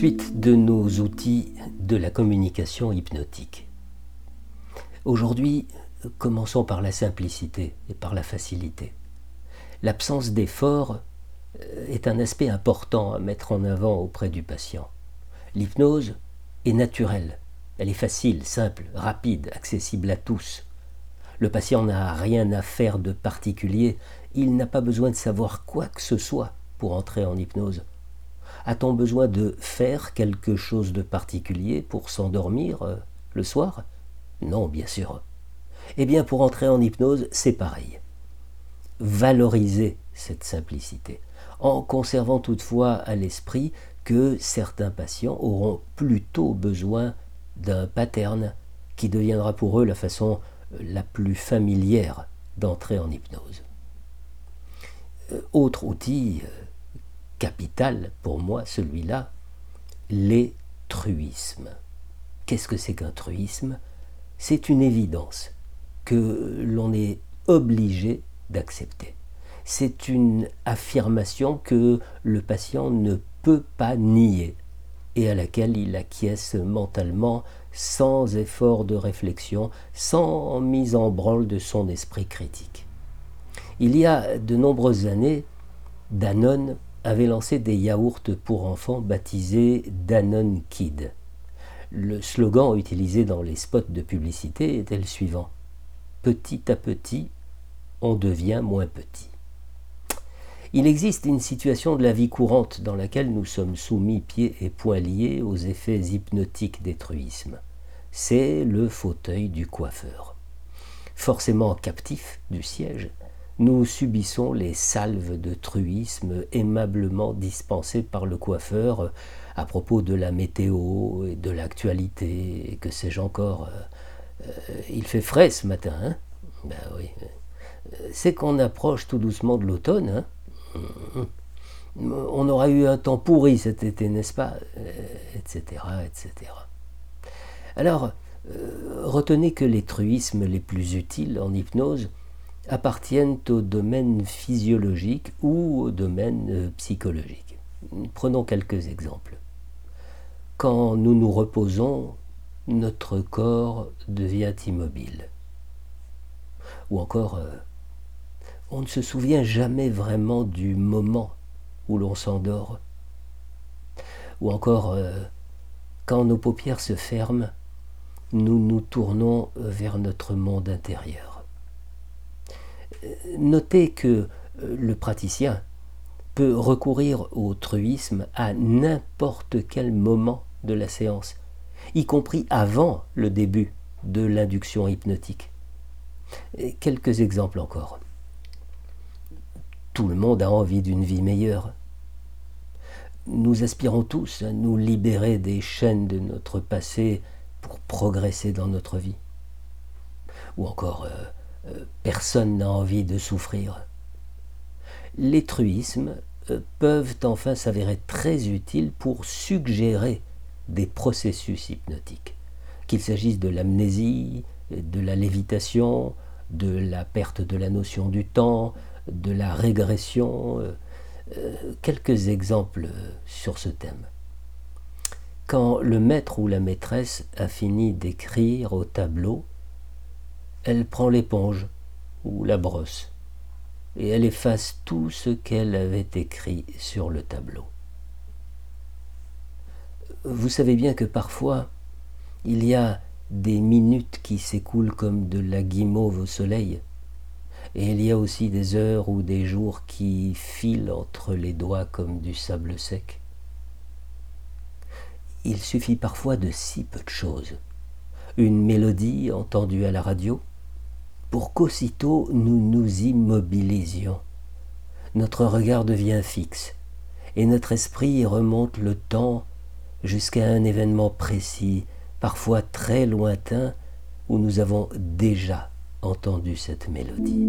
Suite de nos outils de la communication hypnotique. Aujourd'hui, commençons par la simplicité et par la facilité. L'absence d'effort euh, est un aspect important à mettre en avant auprès du patient. L'hypnose est naturelle, elle est facile, simple, rapide, accessible à tous. Le patient n'a rien à faire de particulier, il n'a pas besoin de savoir quoi que ce soit pour entrer en hypnose. A-t-on besoin de faire quelque chose de particulier pour s'endormir euh, le soir? Non, bien sûr. Eh bien, pour entrer en hypnose, c'est pareil. Valoriser cette simplicité, en conservant toutefois à l'esprit que certains patients auront plutôt besoin d'un pattern qui deviendra pour eux la façon euh, la plus familière d'entrer en hypnose. Euh, autre outil capital pour moi, celui-là, les truismes. Qu'est-ce que c'est qu'un truisme? C'est une évidence que l'on est obligé d'accepter. C'est une affirmation que le patient ne peut pas nier et à laquelle il acquiesce mentalement sans effort de réflexion, sans mise en branle de son esprit critique. Il y a de nombreuses années, Danone avait lancé des yaourts pour enfants baptisés Danone Kid. Le slogan utilisé dans les spots de publicité était le suivant Petit à petit, on devient moins petit. Il existe une situation de la vie courante dans laquelle nous sommes soumis pieds et poings liés aux effets hypnotiques des truismes. C'est le fauteuil du coiffeur. Forcément captif du siège, nous subissons les salves de truisme aimablement dispensées par le coiffeur à propos de la météo et de l'actualité, et que sais-je encore. Euh, euh, il fait frais ce matin, hein? Ben oui. C'est qu'on approche tout doucement de l'automne, hein? On aura eu un temps pourri cet été, n'est-ce pas? Etc. etc. Alors, euh, retenez que les truismes les plus utiles en hypnose appartiennent au domaine physiologique ou au domaine euh, psychologique. Prenons quelques exemples. Quand nous nous reposons, notre corps devient immobile. Ou encore, euh, on ne se souvient jamais vraiment du moment où l'on s'endort. Ou encore, euh, quand nos paupières se ferment, nous nous tournons vers notre monde intérieur notez que euh, le praticien peut recourir au truisme à n'importe quel moment de la séance, y compris avant le début de l'induction hypnotique. quelques exemples encore. Tout le monde a envie d'une vie meilleure. Nous aspirons tous à nous libérer des chaînes de notre passé pour progresser dans notre vie. Ou encore, euh, personne n'a envie de souffrir. Les truismes euh, peuvent enfin s'avérer très utiles pour suggérer des processus hypnotiques, qu'il s'agisse de l'amnésie, de la lévitation, de la perte de la notion du temps, de la régression. Euh, quelques exemples sur ce thème. Quand le maître ou la maîtresse a fini d'écrire au tableau, elle prend l'éponge ou la brosse et elle efface tout ce qu'elle avait écrit sur le tableau. Vous savez bien que parfois, il y a des minutes qui s'écoulent comme de la guimauve au soleil, et il y a aussi des heures ou des jours qui filent entre les doigts comme du sable sec. Il suffit parfois de si peu de choses. Une mélodie entendue à la radio, pour qu'aussitôt nous nous immobilisions. Notre regard devient fixe, et notre esprit remonte le temps jusqu'à un événement précis, parfois très lointain, où nous avons déjà entendu cette mélodie.